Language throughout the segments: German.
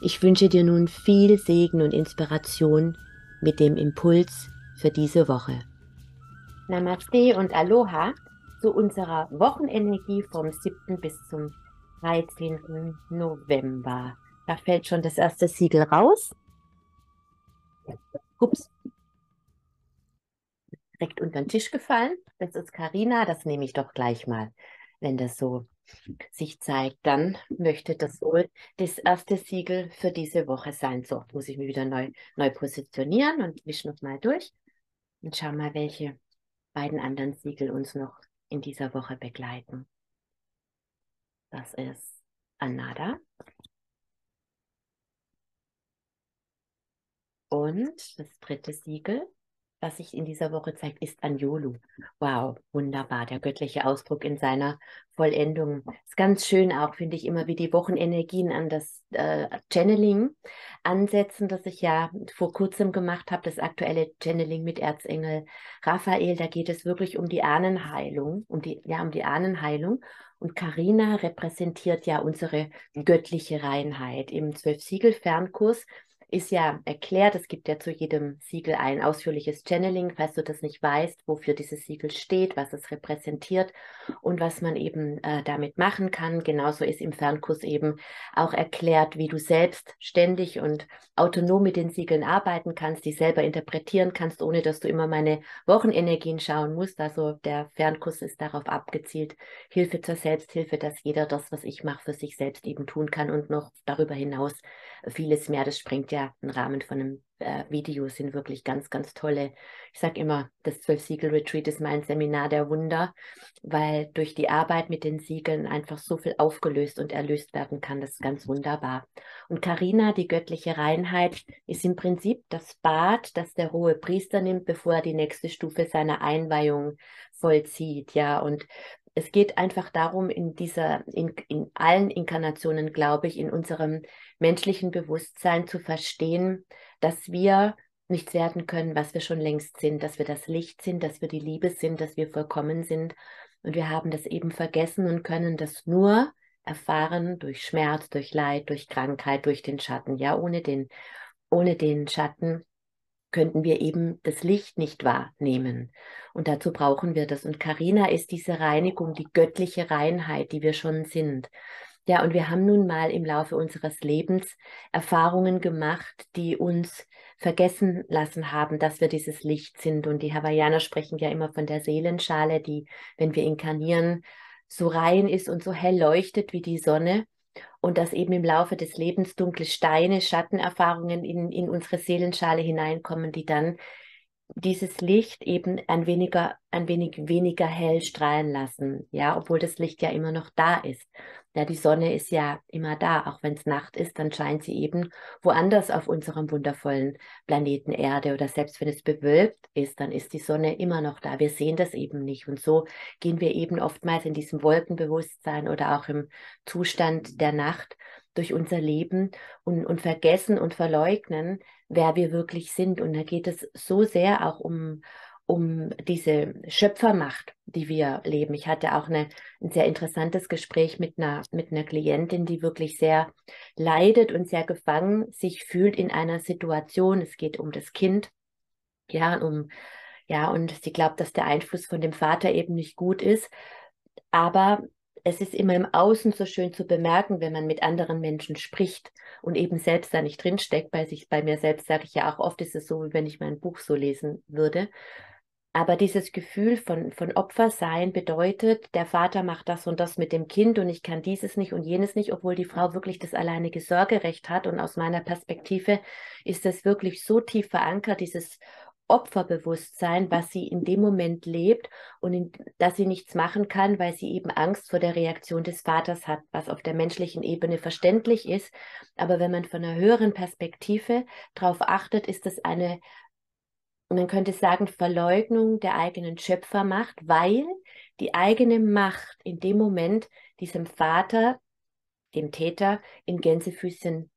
Ich wünsche dir nun viel Segen und Inspiration mit dem Impuls für diese Woche. Namaste und Aloha zu unserer Wochenenergie vom 7. bis zum 13. November. Da fällt schon das erste Siegel raus. Ups. Direkt unter den Tisch gefallen. Das ist Karina, das nehme ich doch gleich mal, wenn das so sich zeigt, dann möchte das wohl das erste Siegel für diese Woche sein. So, muss ich mich wieder neu, neu positionieren und wische noch mal durch und schau mal, welche beiden anderen Siegel uns noch in dieser Woche begleiten. Das ist Anada. Und das dritte Siegel was sich in dieser Woche zeigt, ist Anjolu. Wow, wunderbar, der göttliche Ausdruck in seiner Vollendung. Ist ganz schön auch, finde ich, immer wie die Wochenenergien an das äh, Channeling ansetzen, das ich ja vor kurzem gemacht habe, das aktuelle Channeling mit Erzengel Raphael. Da geht es wirklich um die Ahnenheilung, um die, ja, um die Ahnenheilung. Und Karina repräsentiert ja unsere göttliche Reinheit. Im Zwölf-Siegel-Fernkurs ist ja erklärt, es gibt ja zu jedem Siegel ein ausführliches Channeling, falls du das nicht weißt, wofür dieses Siegel steht, was es repräsentiert und was man eben äh, damit machen kann. Genauso ist im Fernkurs eben auch erklärt, wie du selbst ständig und autonom mit den Siegeln arbeiten kannst, die selber interpretieren kannst, ohne dass du immer meine Wochenenergien schauen musst. Also der Fernkurs ist darauf abgezielt, Hilfe zur Selbsthilfe, dass jeder das, was ich mache, für sich selbst eben tun kann und noch darüber hinaus vieles mehr. Das springt ja im Rahmen von einem äh, Video, sind wirklich ganz, ganz tolle. Ich sage immer, das Zwölf-Siegel-Retreat ist mein Seminar der Wunder, weil durch die Arbeit mit den Siegeln einfach so viel aufgelöst und erlöst werden kann. Das ist ganz wunderbar. Und Karina, die göttliche Reinheit, ist im Prinzip das Bad, das der hohe Priester nimmt, bevor er die nächste Stufe seiner Einweihung vollzieht. Ja, und es geht einfach darum, in dieser, in, in allen Inkarnationen, glaube ich, in unserem menschlichen Bewusstsein zu verstehen, dass wir nichts werden können, was wir schon längst sind, dass wir das Licht sind, dass wir die Liebe sind, dass wir vollkommen sind. Und wir haben das eben vergessen und können das nur erfahren durch Schmerz, durch Leid, durch Krankheit, durch den Schatten. Ja, ohne den, ohne den Schatten könnten wir eben das Licht nicht wahrnehmen. Und dazu brauchen wir das. Und Karina ist diese Reinigung, die göttliche Reinheit, die wir schon sind. Ja, und wir haben nun mal im Laufe unseres Lebens Erfahrungen gemacht, die uns vergessen lassen haben, dass wir dieses Licht sind. Und die Hawaiianer sprechen ja immer von der Seelenschale, die, wenn wir inkarnieren, so rein ist und so hell leuchtet wie die Sonne und dass eben im Laufe des Lebens dunkle Steine, Schattenerfahrungen in, in unsere Seelenschale hineinkommen, die dann dieses Licht eben ein weniger, ein wenig weniger hell strahlen lassen, ja, obwohl das Licht ja immer noch da ist. Ja, die Sonne ist ja immer da, auch wenn es Nacht ist, dann scheint sie eben woanders auf unserem wundervollen Planeten Erde oder selbst wenn es bewölkt ist, dann ist die Sonne immer noch da. Wir sehen das eben nicht und so gehen wir eben oftmals in diesem Wolkenbewusstsein oder auch im Zustand der Nacht durch unser Leben und, und vergessen und verleugnen, wer wir wirklich sind. Und da geht es so sehr auch um, um diese Schöpfermacht, die wir leben. Ich hatte auch eine, ein sehr interessantes Gespräch mit einer, mit einer Klientin, die wirklich sehr leidet und sehr gefangen sich fühlt in einer Situation. Es geht um das Kind, ja, um, ja, und sie glaubt, dass der Einfluss von dem Vater eben nicht gut ist. Aber es ist immer im Außen so schön zu bemerken, wenn man mit anderen Menschen spricht und eben selbst da nicht drinsteckt. Bei sich, bei mir selbst sage ich ja auch oft, ist es so, wie wenn ich mein Buch so lesen würde. Aber dieses Gefühl von, von Opfersein bedeutet, der Vater macht das und das mit dem Kind und ich kann dieses nicht und jenes nicht, obwohl die Frau wirklich das alleinige Sorgerecht hat. Und aus meiner Perspektive ist das wirklich so tief verankert, dieses Opferbewusstsein, was sie in dem Moment lebt und in, dass sie nichts machen kann, weil sie eben Angst vor der Reaktion des Vaters hat, was auf der menschlichen Ebene verständlich ist. Aber wenn man von einer höheren Perspektive darauf achtet, ist das eine, man könnte sagen, Verleugnung der eigenen Schöpfermacht, weil die eigene Macht in dem Moment diesem Vater, dem Täter, in Gänsefüßchen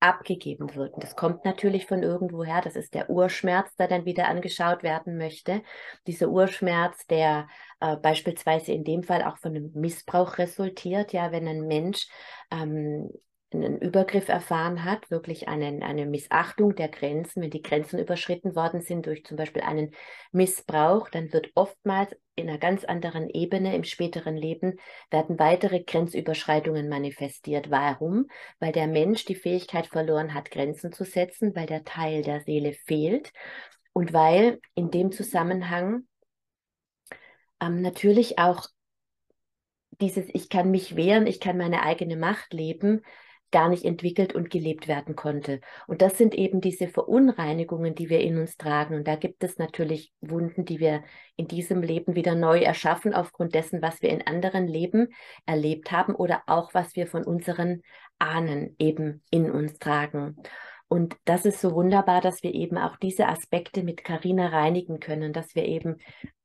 abgegeben wird. Und das kommt natürlich von irgendwoher. Das ist der Urschmerz, der dann wieder angeschaut werden möchte. Dieser Urschmerz, der äh, beispielsweise in dem Fall auch von einem Missbrauch resultiert. Ja, wenn ein Mensch ähm, einen Übergriff erfahren hat, wirklich einen, eine Missachtung der Grenzen, wenn die Grenzen überschritten worden sind durch zum Beispiel einen Missbrauch, dann wird oftmals in einer ganz anderen Ebene im späteren Leben werden weitere Grenzüberschreitungen manifestiert. Warum? Weil der Mensch die Fähigkeit verloren hat, Grenzen zu setzen, weil der Teil der Seele fehlt und weil in dem Zusammenhang ähm, natürlich auch dieses Ich kann mich wehren, ich kann meine eigene Macht leben, gar nicht entwickelt und gelebt werden konnte. Und das sind eben diese Verunreinigungen, die wir in uns tragen. Und da gibt es natürlich Wunden, die wir in diesem Leben wieder neu erschaffen, aufgrund dessen, was wir in anderen Leben erlebt haben oder auch was wir von unseren Ahnen eben in uns tragen. Und das ist so wunderbar, dass wir eben auch diese Aspekte mit Karina reinigen können, dass wir eben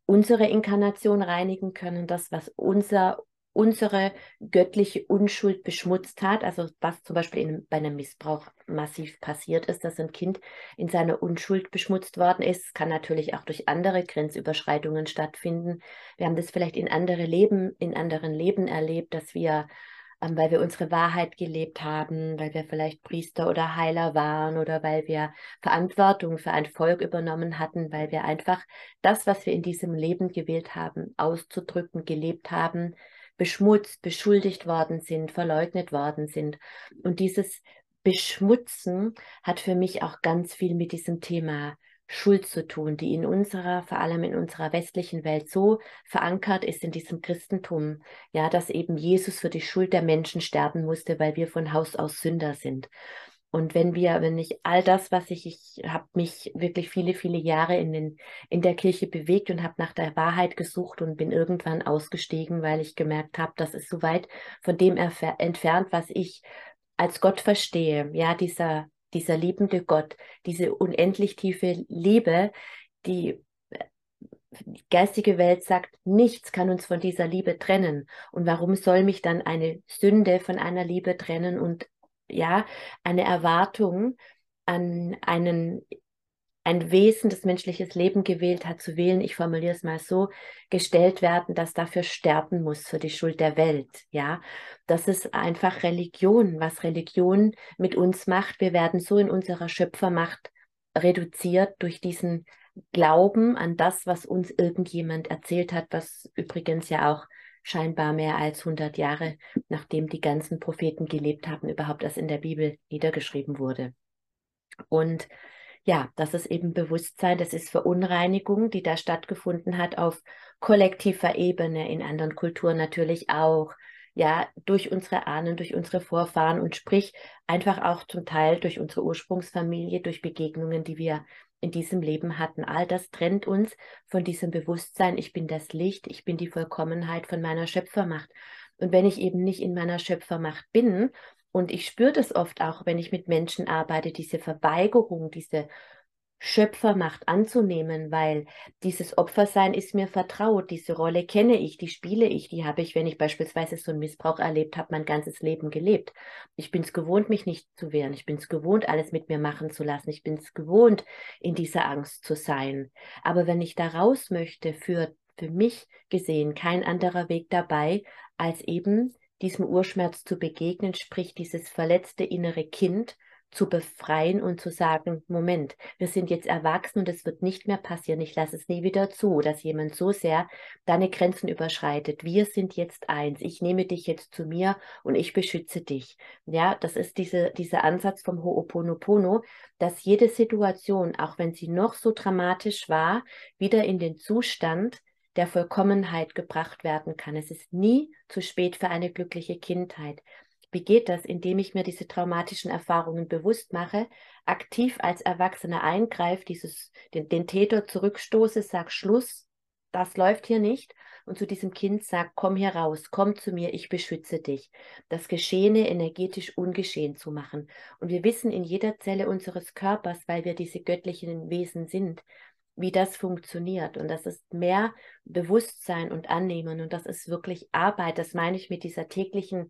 unsere Inkarnation reinigen können, das, was unser unsere göttliche Unschuld beschmutzt hat, also was zum Beispiel in, bei einem Missbrauch massiv passiert ist, dass ein Kind in seiner Unschuld beschmutzt worden ist, kann natürlich auch durch andere Grenzüberschreitungen stattfinden. Wir haben das vielleicht in andere Leben, in anderen Leben erlebt, dass wir ähm, weil wir unsere Wahrheit gelebt haben, weil wir vielleicht Priester oder Heiler waren oder weil wir Verantwortung für ein Volk übernommen hatten, weil wir einfach das, was wir in diesem Leben gewählt haben, auszudrücken, gelebt haben, beschmutzt, beschuldigt worden sind, verleugnet worden sind. Und dieses Beschmutzen hat für mich auch ganz viel mit diesem Thema Schuld zu tun, die in unserer, vor allem in unserer westlichen Welt so verankert ist in diesem Christentum, ja, dass eben Jesus für die Schuld der Menschen sterben musste, weil wir von Haus aus Sünder sind. Und wenn wir, wenn ich all das, was ich, ich habe mich wirklich viele, viele Jahre in, den, in der Kirche bewegt und habe nach der Wahrheit gesucht und bin irgendwann ausgestiegen, weil ich gemerkt habe, das ist so weit von dem entfernt, was ich als Gott verstehe. Ja, dieser, dieser liebende Gott, diese unendlich tiefe Liebe, die die geistige Welt sagt, nichts kann uns von dieser Liebe trennen. Und warum soll mich dann eine Sünde von einer Liebe trennen und ja, eine Erwartung an einen, ein Wesen, das menschliches Leben gewählt hat, zu wählen, ich formuliere es mal so, gestellt werden, dass dafür sterben muss für die Schuld der Welt. Ja, das ist einfach Religion, was Religion mit uns macht. Wir werden so in unserer Schöpfermacht reduziert durch diesen Glauben an das, was uns irgendjemand erzählt hat, was übrigens ja auch scheinbar mehr als 100 Jahre, nachdem die ganzen Propheten gelebt haben, überhaupt erst in der Bibel niedergeschrieben wurde. Und ja, das ist eben Bewusstsein, das ist Verunreinigung, die da stattgefunden hat auf kollektiver Ebene, in anderen Kulturen natürlich auch, ja, durch unsere Ahnen, durch unsere Vorfahren und sprich einfach auch zum Teil durch unsere Ursprungsfamilie, durch Begegnungen, die wir in diesem Leben hatten. All das trennt uns von diesem Bewusstsein, ich bin das Licht, ich bin die Vollkommenheit von meiner Schöpfermacht. Und wenn ich eben nicht in meiner Schöpfermacht bin, und ich spüre das oft auch, wenn ich mit Menschen arbeite, diese Verweigerung, diese Schöpfermacht anzunehmen, weil dieses Opfersein ist mir vertraut, diese Rolle kenne ich, die spiele ich, die habe ich, wenn ich beispielsweise so einen Missbrauch erlebt habe, mein ganzes Leben gelebt. Ich bin es gewohnt, mich nicht zu wehren, ich bin es gewohnt, alles mit mir machen zu lassen, ich bin es gewohnt, in dieser Angst zu sein. Aber wenn ich da raus möchte, für, für mich gesehen kein anderer Weg dabei, als eben diesem Urschmerz zu begegnen, sprich dieses verletzte innere Kind, zu befreien und zu sagen, Moment, wir sind jetzt erwachsen und es wird nicht mehr passieren. Ich lasse es nie wieder zu, dass jemand so sehr deine Grenzen überschreitet. Wir sind jetzt eins. Ich nehme dich jetzt zu mir und ich beschütze dich. Ja, das ist diese, dieser Ansatz vom Ho'oponopono, dass jede Situation, auch wenn sie noch so dramatisch war, wieder in den Zustand der Vollkommenheit gebracht werden kann. Es ist nie zu spät für eine glückliche Kindheit. Wie geht das? Indem ich mir diese traumatischen Erfahrungen bewusst mache, aktiv als Erwachsener eingreife, dieses, den, den Täter zurückstoße, sag Schluss, das läuft hier nicht und zu diesem Kind sag, komm hier raus, komm zu mir, ich beschütze dich. Das Geschehene energetisch ungeschehen zu machen. Und wir wissen in jeder Zelle unseres Körpers, weil wir diese göttlichen Wesen sind, wie das funktioniert. Und das ist mehr Bewusstsein und Annehmen. Und das ist wirklich Arbeit. Das meine ich mit dieser täglichen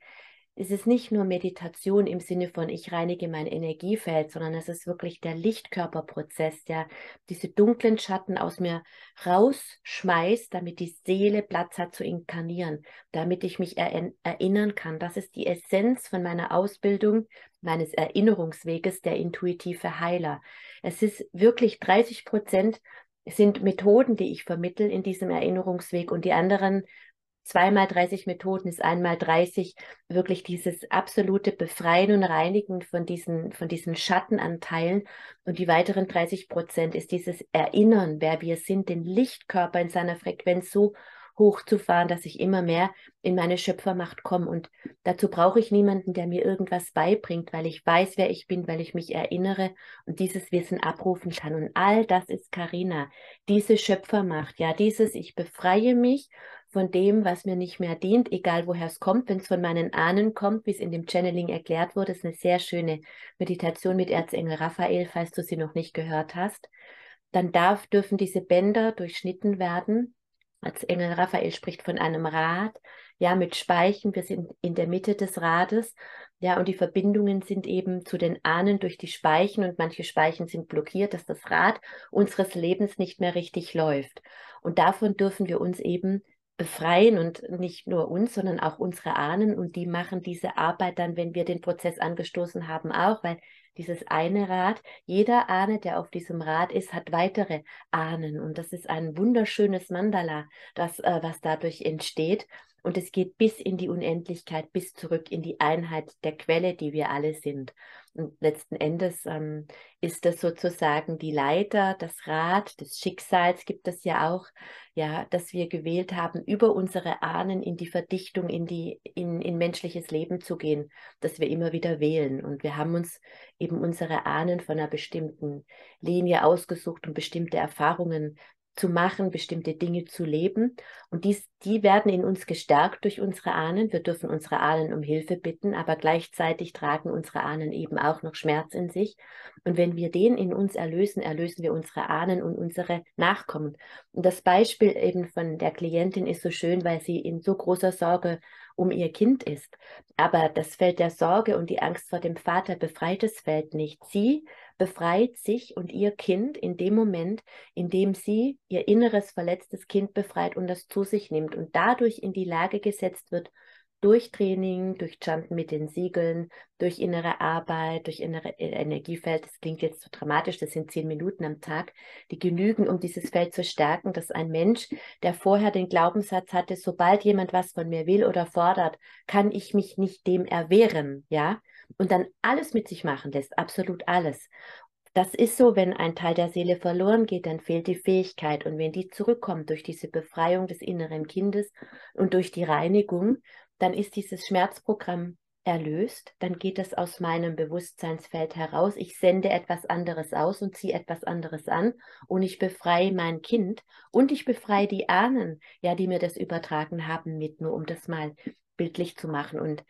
es ist nicht nur Meditation im Sinne von ich reinige mein Energiefeld, sondern es ist wirklich der Lichtkörperprozess, der diese dunklen Schatten aus mir rausschmeißt, damit die Seele Platz hat zu inkarnieren, damit ich mich er erinnern kann. Das ist die Essenz von meiner Ausbildung, meines Erinnerungsweges, der intuitive Heiler. Es ist wirklich 30 Prozent sind Methoden, die ich vermittel in diesem Erinnerungsweg und die anderen zweimal 30 Methoden ist einmal 30 wirklich dieses absolute Befreien und Reinigen von diesen, von diesen Schattenanteilen. Und die weiteren 30 Prozent ist dieses Erinnern, wer wir sind, den Lichtkörper in seiner Frequenz so hochzufahren, dass ich immer mehr in meine Schöpfermacht komme. Und dazu brauche ich niemanden, der mir irgendwas beibringt, weil ich weiß, wer ich bin, weil ich mich erinnere und dieses Wissen abrufen kann. Und all das ist Karina, diese Schöpfermacht, ja, dieses, ich befreie mich von dem, was mir nicht mehr dient, egal woher es kommt, wenn es von meinen Ahnen kommt, wie es in dem Channeling erklärt wurde, ist eine sehr schöne Meditation mit Erzengel Raphael, falls du sie noch nicht gehört hast. Dann darf, dürfen diese Bänder durchschnitten werden Erzengel Raphael spricht von einem Rad, ja, mit Speichen. Wir sind in der Mitte des Rades, ja, und die Verbindungen sind eben zu den Ahnen durch die Speichen und manche Speichen sind blockiert, dass das Rad unseres Lebens nicht mehr richtig läuft. Und davon dürfen wir uns eben befreien und nicht nur uns, sondern auch unsere Ahnen und die machen diese Arbeit dann, wenn wir den Prozess angestoßen haben, auch, weil dieses eine Rad. Jeder Ahne, der auf diesem Rad ist, hat weitere Ahnen. Und das ist ein wunderschönes Mandala, das, äh, was dadurch entsteht. Und es geht bis in die Unendlichkeit, bis zurück in die Einheit der Quelle, die wir alle sind. Und letzten Endes ähm, ist das sozusagen die Leiter, das Rad des Schicksals gibt es ja auch, ja, dass wir gewählt haben, über unsere Ahnen in die Verdichtung, in die, in, in menschliches Leben zu gehen, dass wir immer wieder wählen. Und wir haben uns eben unsere Ahnen von einer bestimmten Linie ausgesucht und bestimmte Erfahrungen zu machen, bestimmte Dinge zu leben. Und dies, die werden in uns gestärkt durch unsere Ahnen. Wir dürfen unsere Ahnen um Hilfe bitten, aber gleichzeitig tragen unsere Ahnen eben auch noch Schmerz in sich. Und wenn wir den in uns erlösen, erlösen wir unsere Ahnen und unsere Nachkommen. Und das Beispiel eben von der Klientin ist so schön, weil sie in so großer Sorge um ihr Kind ist. Aber das Feld der Sorge und die Angst vor dem Vater befreit das Feld nicht. Sie befreit sich und ihr Kind in dem Moment, in dem sie ihr inneres verletztes Kind befreit und das zu sich nimmt und dadurch in die Lage gesetzt wird, durch Training, durch Jumpen mit den Siegeln, durch innere Arbeit, durch innere e-, Energiefeld, das klingt jetzt so dramatisch, das sind zehn Minuten am Tag, die genügen, um dieses Feld zu stärken, dass ein Mensch, der vorher den Glaubenssatz hatte, sobald jemand was von mir will oder fordert, kann ich mich nicht dem erwehren, ja, und dann alles mit sich machen lässt, absolut alles. Das ist so, wenn ein Teil der Seele verloren geht, dann fehlt die Fähigkeit. Und wenn die zurückkommt durch diese Befreiung des inneren Kindes und durch die Reinigung, dann ist dieses Schmerzprogramm erlöst, dann geht es aus meinem Bewusstseinsfeld heraus. Ich sende etwas anderes aus und ziehe etwas anderes an und ich befreie mein Kind und ich befreie die Ahnen, ja, die mir das übertragen haben mit, nur um das mal bildlich zu machen. Und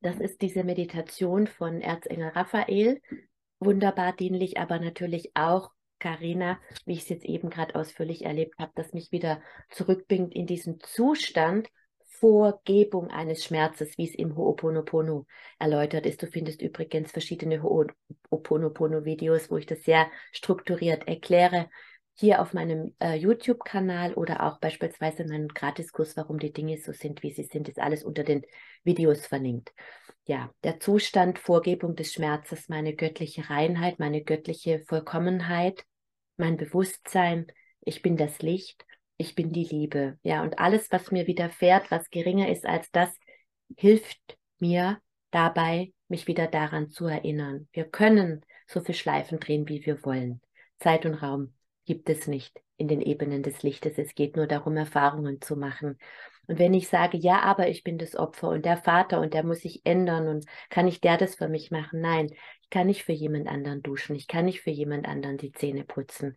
das ist diese Meditation von Erzengel Raphael, wunderbar dienlich, aber natürlich auch Karina, wie ich es jetzt eben gerade ausführlich erlebt habe, das mich wieder zurückbringt in diesen Zustand Vorgebung eines Schmerzes, wie es im Ho'oponopono erläutert ist. Du findest übrigens verschiedene Ho'oponopono-Videos, wo ich das sehr strukturiert erkläre. Hier auf meinem äh, YouTube-Kanal oder auch beispielsweise in meinem Gratiskurs, warum die Dinge so sind, wie sie sind, ist alles unter den Videos verlinkt. Ja, der Zustand, Vorgebung des Schmerzes, meine göttliche Reinheit, meine göttliche Vollkommenheit, mein Bewusstsein, ich bin das Licht ich bin die Liebe. Ja, und alles, was mir widerfährt, was geringer ist als das, hilft mir dabei, mich wieder daran zu erinnern. Wir können so viel Schleifen drehen, wie wir wollen. Zeit und Raum gibt es nicht in den Ebenen des Lichtes. Es geht nur darum, Erfahrungen zu machen. Und wenn ich sage, ja, aber ich bin das Opfer und der Vater und der muss sich ändern und kann nicht der das für mich machen? Nein, ich kann nicht für jemand anderen duschen, ich kann nicht für jemand anderen die Zähne putzen.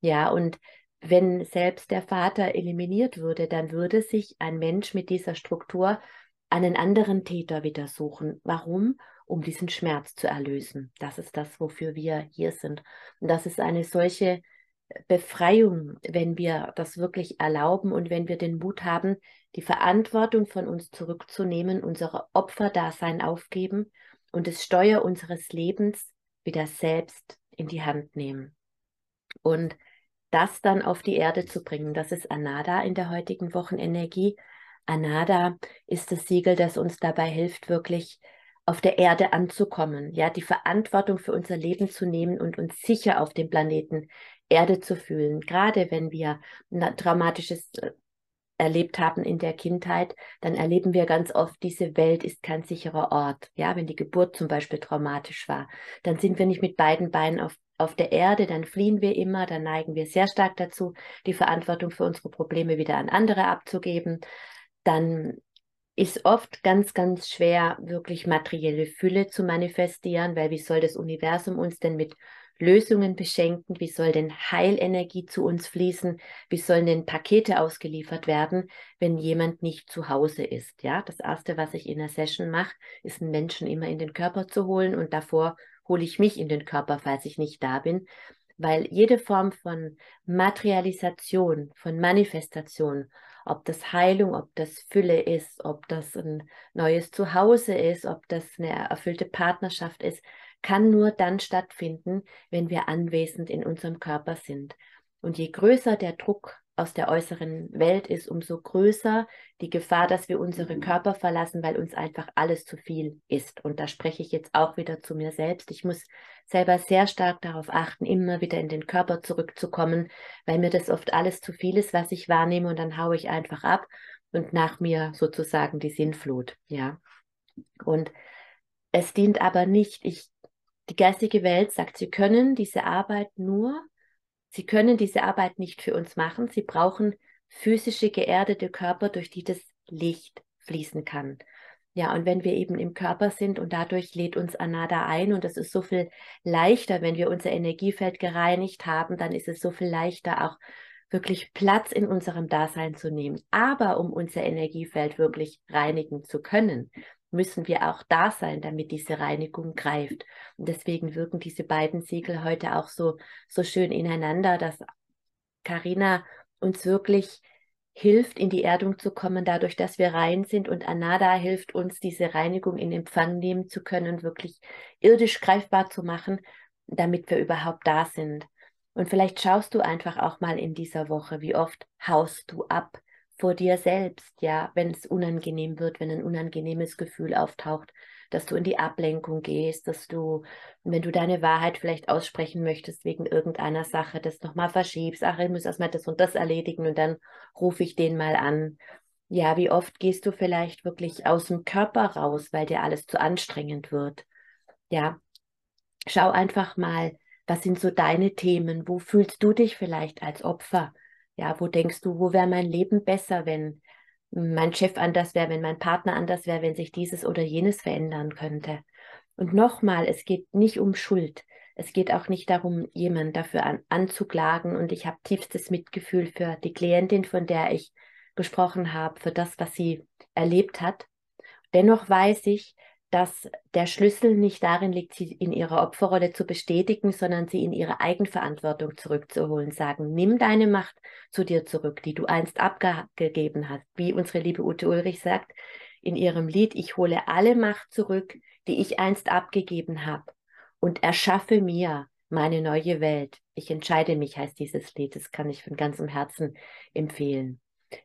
Ja, und wenn selbst der Vater eliminiert würde, dann würde sich ein Mensch mit dieser Struktur einen anderen Täter wieder suchen. Warum? Um diesen Schmerz zu erlösen. Das ist das, wofür wir hier sind. Und das ist eine solche Befreiung, wenn wir das wirklich erlauben und wenn wir den Mut haben, die Verantwortung von uns zurückzunehmen, unser Opferdasein aufgeben und das Steuer unseres Lebens wieder selbst in die Hand nehmen. Und das dann auf die Erde zu bringen, das ist Anada in der heutigen Wochenenergie. Anada ist das Siegel, das uns dabei hilft, wirklich auf der Erde anzukommen, ja, die Verantwortung für unser Leben zu nehmen und uns sicher auf dem Planeten Erde zu fühlen. Gerade wenn wir ein traumatisches äh, erlebt haben in der Kindheit, dann erleben wir ganz oft, diese Welt ist kein sicherer Ort. Ja, wenn die Geburt zum Beispiel traumatisch war, dann sind wir nicht mit beiden Beinen auf, auf der Erde, dann fliehen wir immer, dann neigen wir sehr stark dazu, die Verantwortung für unsere Probleme wieder an andere abzugeben. Dann ist oft ganz, ganz schwer, wirklich materielle Fülle zu manifestieren, weil wie soll das Universum uns denn mit Lösungen beschenken? Wie soll denn Heilenergie zu uns fließen? Wie sollen denn Pakete ausgeliefert werden, wenn jemand nicht zu Hause ist? Ja, das erste, was ich in der Session mache, ist einen Menschen immer in den Körper zu holen und davor hole ich mich in den Körper, falls ich nicht da bin. Weil jede Form von Materialisation, von Manifestation, ob das Heilung, ob das Fülle ist, ob das ein neues Zuhause ist, ob das eine erfüllte Partnerschaft ist, kann nur dann stattfinden, wenn wir anwesend in unserem Körper sind. Und je größer der Druck aus der äußeren Welt ist, umso größer die Gefahr, dass wir unsere Körper verlassen, weil uns einfach alles zu viel ist. Und da spreche ich jetzt auch wieder zu mir selbst. Ich muss selber sehr stark darauf achten, immer wieder in den Körper zurückzukommen, weil mir das oft alles zu viel ist, was ich wahrnehme und dann haue ich einfach ab und nach mir sozusagen die Sinnflut, ja. Und es dient aber nicht, ich die geistige Welt sagt, sie können diese Arbeit nur, sie können diese Arbeit nicht für uns machen. Sie brauchen physische, geerdete Körper, durch die das Licht fließen kann. Ja, und wenn wir eben im Körper sind und dadurch lädt uns Anada ein und es ist so viel leichter, wenn wir unser Energiefeld gereinigt haben, dann ist es so viel leichter auch wirklich Platz in unserem Dasein zu nehmen. Aber um unser Energiefeld wirklich reinigen zu können, müssen wir auch da sein, damit diese Reinigung greift. Und deswegen wirken diese beiden Siegel heute auch so, so schön ineinander, dass Karina uns wirklich hilft, in die Erdung zu kommen, dadurch, dass wir rein sind und Anada hilft uns, diese Reinigung in Empfang nehmen zu können, wirklich irdisch greifbar zu machen, damit wir überhaupt da sind. Und vielleicht schaust du einfach auch mal in dieser Woche, wie oft haust du ab, vor dir selbst, ja, wenn es unangenehm wird, wenn ein unangenehmes Gefühl auftaucht, dass du in die Ablenkung gehst, dass du, wenn du deine Wahrheit vielleicht aussprechen möchtest wegen irgendeiner Sache, das nochmal verschiebst, ach, ich muss erstmal das und das erledigen und dann rufe ich den mal an. Ja, wie oft gehst du vielleicht wirklich aus dem Körper raus, weil dir alles zu anstrengend wird? Ja, schau einfach mal, was sind so deine Themen? Wo fühlst du dich vielleicht als Opfer? Ja, wo denkst du, wo wäre mein Leben besser, wenn mein Chef anders wäre, wenn mein Partner anders wäre, wenn sich dieses oder jenes verändern könnte? Und nochmal, es geht nicht um Schuld. Es geht auch nicht darum, jemanden dafür an, anzuklagen. Und ich habe tiefstes Mitgefühl für die Klientin, von der ich gesprochen habe, für das, was sie erlebt hat. Dennoch weiß ich, dass der Schlüssel nicht darin liegt, sie in ihrer Opferrolle zu bestätigen, sondern sie in ihre Eigenverantwortung zurückzuholen. Sagen, nimm deine Macht zu dir zurück, die du einst abgegeben hast. Wie unsere liebe Ute Ulrich sagt in ihrem Lied, ich hole alle Macht zurück, die ich einst abgegeben habe und erschaffe mir meine neue Welt. Ich entscheide mich, heißt dieses Lied. Das kann ich von ganzem Herzen empfehlen.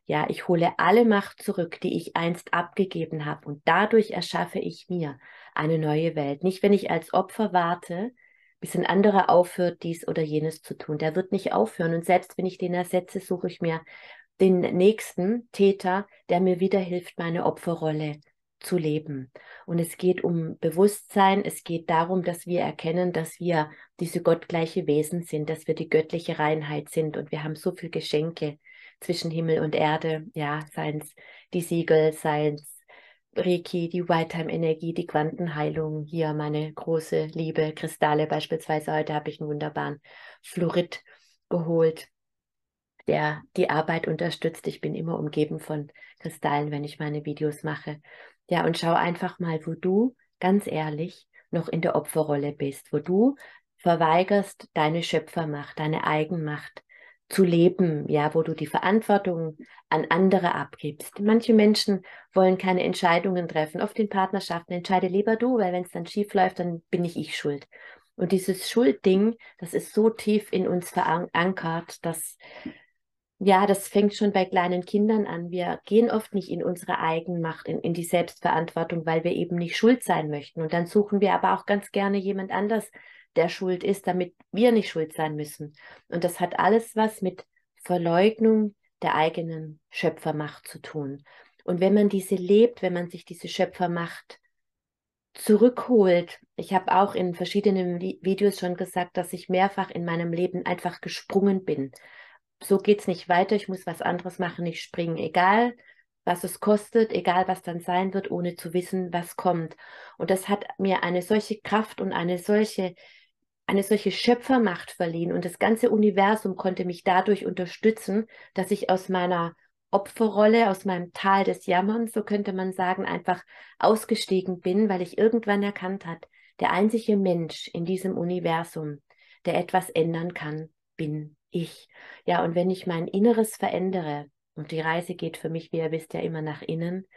Ja, ich hole alle Macht zurück, die ich einst abgegeben habe und dadurch erschaffe ich mir eine neue Welt. Nicht, wenn ich als Opfer warte, bis ein anderer aufhört, dies oder jenes zu tun. Der wird nicht aufhören und selbst wenn ich den ersetze, suche ich mir den nächsten Täter, der mir wieder hilft, meine Opferrolle zu leben. Und es geht um Bewusstsein, es geht darum, dass wir erkennen, dass wir diese gottgleiche Wesen sind, dass wir die göttliche Reinheit sind und wir haben so viele Geschenke zwischen Himmel und Erde, ja, seien es die Siegel, seien es Reiki, die White-Time-Energie, die Quantenheilung, hier meine große Liebe, Kristalle beispielsweise. Heute habe ich einen wunderbaren Fluorid geholt, der die Arbeit unterstützt. Ich bin immer umgeben von Kristallen, wenn ich meine Videos mache. Ja, und schau einfach mal, wo du ganz ehrlich noch in der Opferrolle bist, wo du verweigerst deine Schöpfermacht, deine Eigenmacht zu leben, ja, wo du die Verantwortung an andere abgibst. Manche Menschen wollen keine Entscheidungen treffen, oft in Partnerschaften. Entscheide lieber du, weil wenn es dann schief läuft, dann bin ich ich schuld. Und dieses Schuldding, das ist so tief in uns verankert, dass ja, das fängt schon bei kleinen Kindern an. Wir gehen oft nicht in unsere Eigenmacht, in, in die Selbstverantwortung, weil wir eben nicht schuld sein möchten. Und dann suchen wir aber auch ganz gerne jemand anders, der schuld ist, damit wir nicht schuld sein müssen. Und das hat alles was mit Verleugnung der eigenen Schöpfermacht zu tun. Und wenn man diese lebt, wenn man sich diese Schöpfermacht zurückholt, ich habe auch in verschiedenen Videos schon gesagt, dass ich mehrfach in meinem Leben einfach gesprungen bin so geht es nicht weiter, ich muss was anderes machen, ich springe, egal was es kostet, egal was dann sein wird, ohne zu wissen, was kommt. Und das hat mir eine solche Kraft und eine solche, eine solche Schöpfermacht verliehen. Und das ganze Universum konnte mich dadurch unterstützen, dass ich aus meiner Opferrolle, aus meinem Tal des Jammerns, so könnte man sagen, einfach ausgestiegen bin, weil ich irgendwann erkannt hat, der einzige Mensch in diesem Universum, der etwas ändern kann, bin ich. Ja, und wenn ich mein Inneres verändere, und die Reise geht für mich, wie ihr wisst, ja immer nach innen,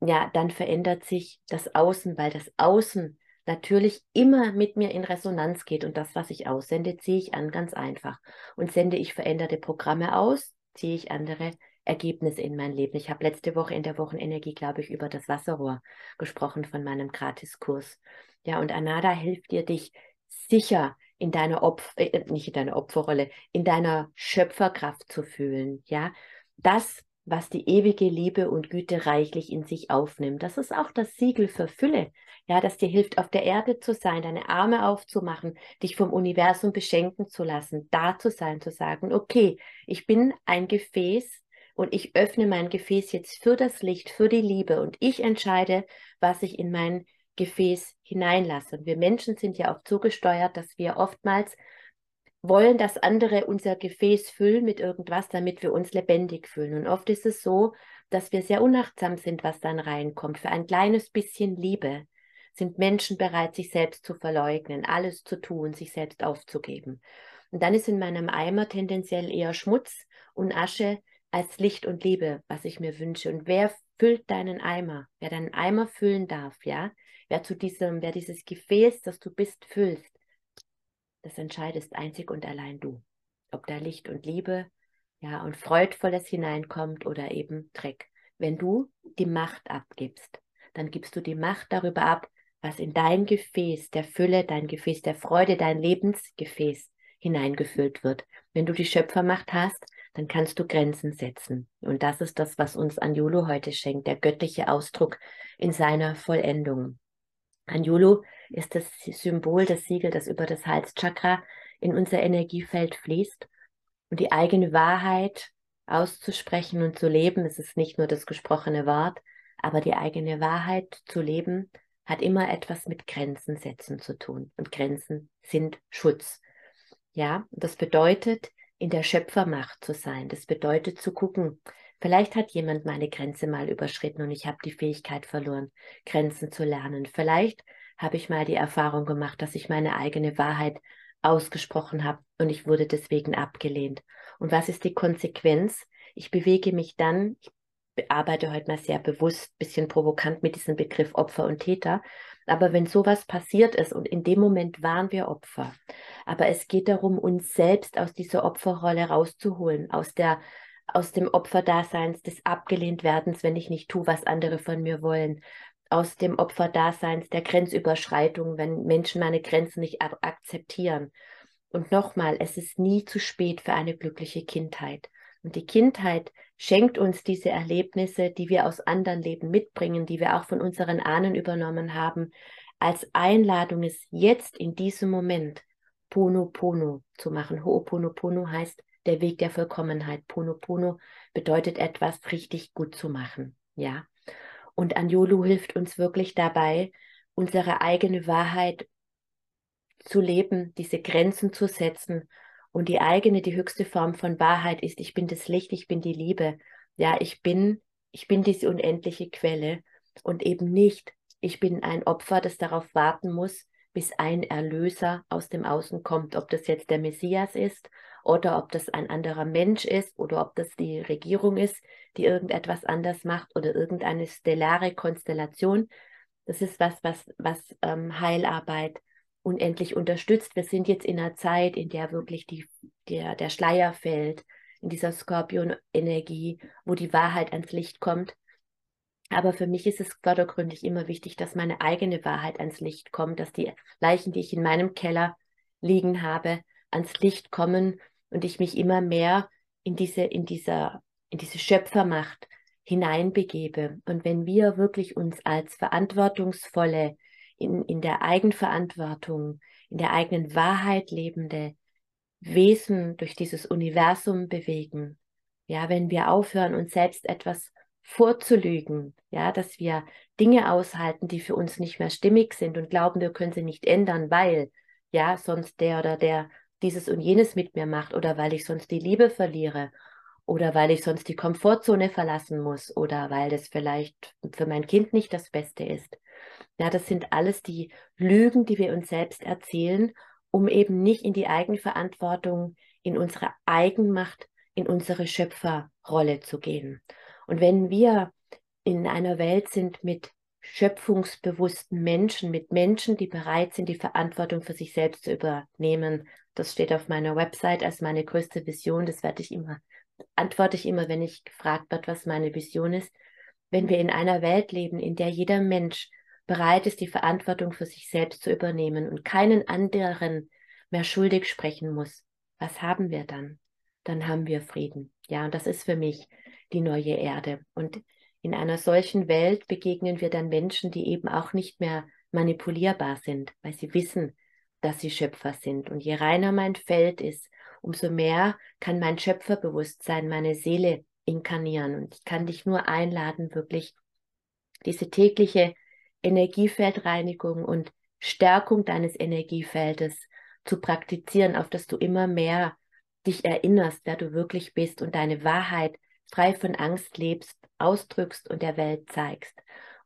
ja, dann verändert sich das Außen, weil das Außen natürlich immer mit mir in Resonanz geht und das, was ich aussende, ziehe ich an, ganz einfach. Und sende ich veränderte Programme aus, ziehe ich andere Ergebnisse in mein Leben. Ich habe letzte Woche in der Wochenenergie, glaube ich, über das Wasserrohr gesprochen von meinem Gratiskurs. Ja, und Anada hilft dir, dich sicher in deiner Opfer, äh, nicht in deiner Opferrolle, in deiner Schöpferkraft zu fühlen, ja. Das, was die ewige Liebe und Güte reichlich in sich aufnimmt. Das ist auch das Siegel für Fülle, ja, das dir hilft, auf der Erde zu sein, deine Arme aufzumachen, dich vom Universum beschenken zu lassen, da zu sein, zu sagen, okay, ich bin ein Gefäß und ich öffne mein Gefäß jetzt für das Licht, für die Liebe und ich entscheide, was ich in mein Gefäß hineinlasse. Und wir Menschen sind ja auch zugesteuert, dass wir oftmals wollen, dass andere unser Gefäß füllen mit irgendwas, damit wir uns lebendig fühlen. Und oft ist es so, dass wir sehr unachtsam sind, was dann reinkommt. Für ein kleines bisschen Liebe sind Menschen bereit, sich selbst zu verleugnen, alles zu tun, sich selbst aufzugeben. Und dann ist in meinem Eimer tendenziell eher Schmutz und Asche als Licht und Liebe, was ich mir wünsche. Und wer füllt deinen Eimer? Wer deinen Eimer füllen darf, ja, wer zu diesem, wer dieses Gefäß, das du bist, füllst, das entscheidest einzig und allein du. Ob da Licht und Liebe, ja, und Freudvolles hineinkommt oder eben Dreck. Wenn du die Macht abgibst, dann gibst du die Macht darüber ab, was in dein Gefäß der Fülle, dein Gefäß der Freude, dein Lebensgefäß hineingefüllt wird. Wenn du die Schöpfermacht hast, dann kannst du Grenzen setzen. Und das ist das, was uns Anjulu heute schenkt, der göttliche Ausdruck in seiner Vollendung. Anjulu ist das Symbol, das Siegel, das über das Halschakra in unser Energiefeld fließt. Und die eigene Wahrheit auszusprechen und zu leben, es ist nicht nur das gesprochene Wort, aber die eigene Wahrheit zu leben, hat immer etwas mit Grenzen setzen zu tun. Und Grenzen sind Schutz. Ja, das bedeutet, in der Schöpfermacht zu sein. Das bedeutet zu gucken, vielleicht hat jemand meine Grenze mal überschritten und ich habe die Fähigkeit verloren, Grenzen zu lernen. Vielleicht habe ich mal die Erfahrung gemacht, dass ich meine eigene Wahrheit ausgesprochen habe und ich wurde deswegen abgelehnt. Und was ist die Konsequenz? Ich bewege mich dann, ich arbeite heute mal sehr bewusst, bisschen provokant mit diesem Begriff Opfer und Täter, aber wenn sowas passiert ist und in dem Moment waren wir Opfer, aber es geht darum, uns selbst aus dieser Opferrolle rauszuholen, aus der aus dem Opferdaseins des Abgelehntwerdens, wenn ich nicht tue, was andere von mir wollen, aus dem Opferdaseins der Grenzüberschreitung, wenn Menschen meine Grenzen nicht akzeptieren. Und nochmal, es ist nie zu spät für eine glückliche Kindheit. Und die Kindheit schenkt uns diese Erlebnisse, die wir aus anderen Leben mitbringen, die wir auch von unseren Ahnen übernommen haben, als Einladung ist jetzt in diesem Moment Pono Pono zu machen. Ho'oponopono heißt der Weg der Vollkommenheit. Pono Pono bedeutet etwas richtig gut zu machen. Ja. Und Anjolu hilft uns wirklich dabei, unsere eigene Wahrheit zu leben, diese Grenzen zu setzen. Und die eigene, die höchste Form von Wahrheit ist, ich bin das Licht, ich bin die Liebe. Ja, ich bin, ich bin diese unendliche Quelle und eben nicht, ich bin ein Opfer, das darauf warten muss, bis ein Erlöser aus dem Außen kommt, ob das jetzt der Messias ist oder ob das ein anderer Mensch ist oder ob das die Regierung ist, die irgendetwas anders macht oder irgendeine stellare Konstellation. Das ist was, was, was ähm, Heilarbeit unendlich unterstützt. Wir sind jetzt in einer Zeit, in der wirklich die, der, der Schleier fällt, in dieser Skorpion-Energie, wo die Wahrheit ans Licht kommt. Aber für mich ist es vordergründig immer wichtig, dass meine eigene Wahrheit ans Licht kommt, dass die Leichen, die ich in meinem Keller liegen habe, ans Licht kommen und ich mich immer mehr in diese, in dieser, in diese Schöpfermacht hineinbegebe. Und wenn wir wirklich uns als verantwortungsvolle, in, in der Eigenverantwortung, in der eigenen Wahrheit lebende Wesen durch dieses Universum bewegen, ja, wenn wir aufhören, uns selbst etwas vorzulügen, ja, dass wir Dinge aushalten, die für uns nicht mehr stimmig sind und glauben, wir können sie nicht ändern, weil, ja, sonst der oder der dieses und jenes mit mir macht oder weil ich sonst die Liebe verliere oder weil ich sonst die Komfortzone verlassen muss oder weil das vielleicht für mein Kind nicht das Beste ist. Ja, das sind alles die Lügen, die wir uns selbst erzählen, um eben nicht in die Eigenverantwortung, in unsere Eigenmacht, in unsere Schöpferrolle zu gehen. Und wenn wir in einer Welt sind mit schöpfungsbewussten Menschen, mit Menschen, die bereit sind, die Verantwortung für sich selbst zu übernehmen, das steht auf meiner Website als meine größte Vision, das werde ich immer, antworte ich immer, wenn ich gefragt wird, was meine Vision ist. Wenn wir in einer Welt leben, in der jeder Mensch bereit ist, die Verantwortung für sich selbst zu übernehmen und keinen anderen mehr schuldig sprechen muss, was haben wir dann? Dann haben wir Frieden. Ja, und das ist für mich die neue Erde. Und in einer solchen Welt begegnen wir dann Menschen, die eben auch nicht mehr manipulierbar sind, weil sie wissen, dass sie Schöpfer sind. Und je reiner mein Feld ist, umso mehr kann mein Schöpferbewusstsein, meine Seele inkarnieren. Und ich kann dich nur einladen, wirklich diese tägliche Energiefeldreinigung und Stärkung deines Energiefeldes zu praktizieren, auf das du immer mehr dich erinnerst, wer du wirklich bist und deine Wahrheit frei von Angst lebst, ausdrückst und der Welt zeigst.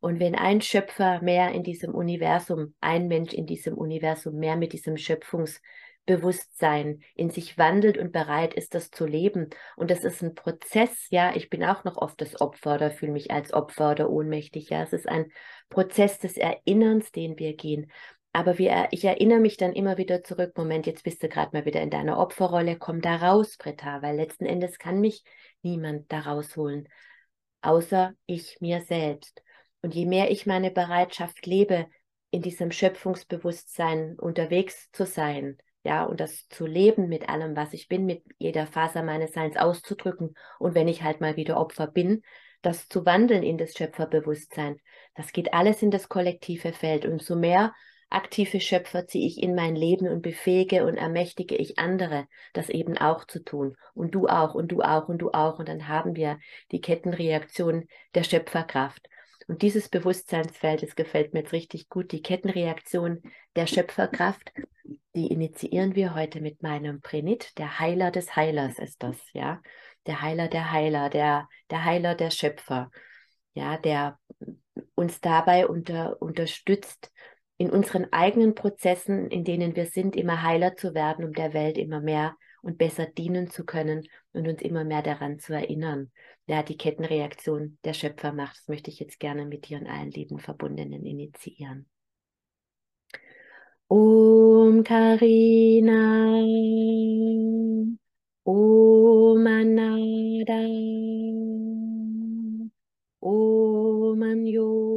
Und wenn ein Schöpfer mehr in diesem Universum, ein Mensch in diesem Universum mehr mit diesem Schöpfungsbewusstsein in sich wandelt und bereit ist, das zu leben. Und das ist ein Prozess, ja, ich bin auch noch oft das Opfer oder fühle mich als Opfer oder ohnmächtig, ja. Es ist ein Prozess des Erinnerns, den wir gehen. Aber wir, ich erinnere mich dann immer wieder zurück, Moment, jetzt bist du gerade mal wieder in deiner Opferrolle, komm da raus, Britta, weil letzten Endes kann mich niemand da rausholen, außer ich mir selbst. Und je mehr ich meine Bereitschaft lebe, in diesem Schöpfungsbewusstsein unterwegs zu sein, ja, und das zu leben mit allem, was ich bin, mit jeder Faser meines Seins auszudrücken und wenn ich halt mal wieder Opfer bin, das zu wandeln in das Schöpferbewusstsein. Das geht alles in das kollektive Feld. Und so mehr aktive Schöpfer ziehe ich in mein Leben und befähige und ermächtige ich andere, das eben auch zu tun. Und du auch und du auch und du auch. Und dann haben wir die Kettenreaktion der Schöpferkraft. Und dieses Bewusstseinsfeld, das gefällt mir jetzt richtig gut, die Kettenreaktion der Schöpferkraft, die initiieren wir heute mit meinem Prenit. Der Heiler des Heilers ist das, ja. Der Heiler der Heiler, der, der Heiler der Schöpfer, ja, der uns dabei unter, unterstützt, in unseren eigenen Prozessen, in denen wir sind, immer heiler zu werden, um der Welt immer mehr und besser dienen zu können und uns immer mehr daran zu erinnern. Ja, die Kettenreaktion der Schöpfer macht, das möchte ich jetzt gerne mit dir und allen lieben Verbundenen initiieren. Om Karina, Om Anada, Om Anjolu.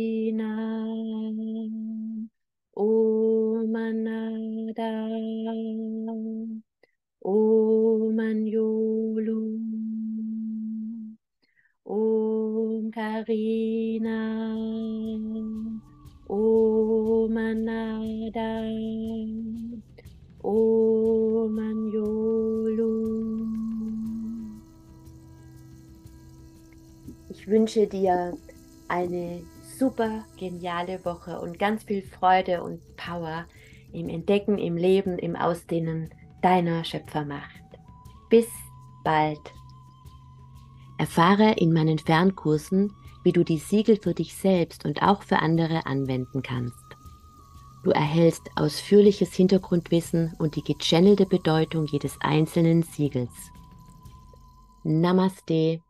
Dina Om Anada Om Anjolu Om Karina Om Anada Om Ich wünsche dir eine super geniale Woche und ganz viel Freude und Power im Entdecken, im Leben, im Ausdehnen deiner Schöpfermacht. Bis bald. Erfahre in meinen Fernkursen, wie du die Siegel für dich selbst und auch für andere anwenden kannst. Du erhältst ausführliches Hintergrundwissen und die gechannelte Bedeutung jedes einzelnen Siegels. Namaste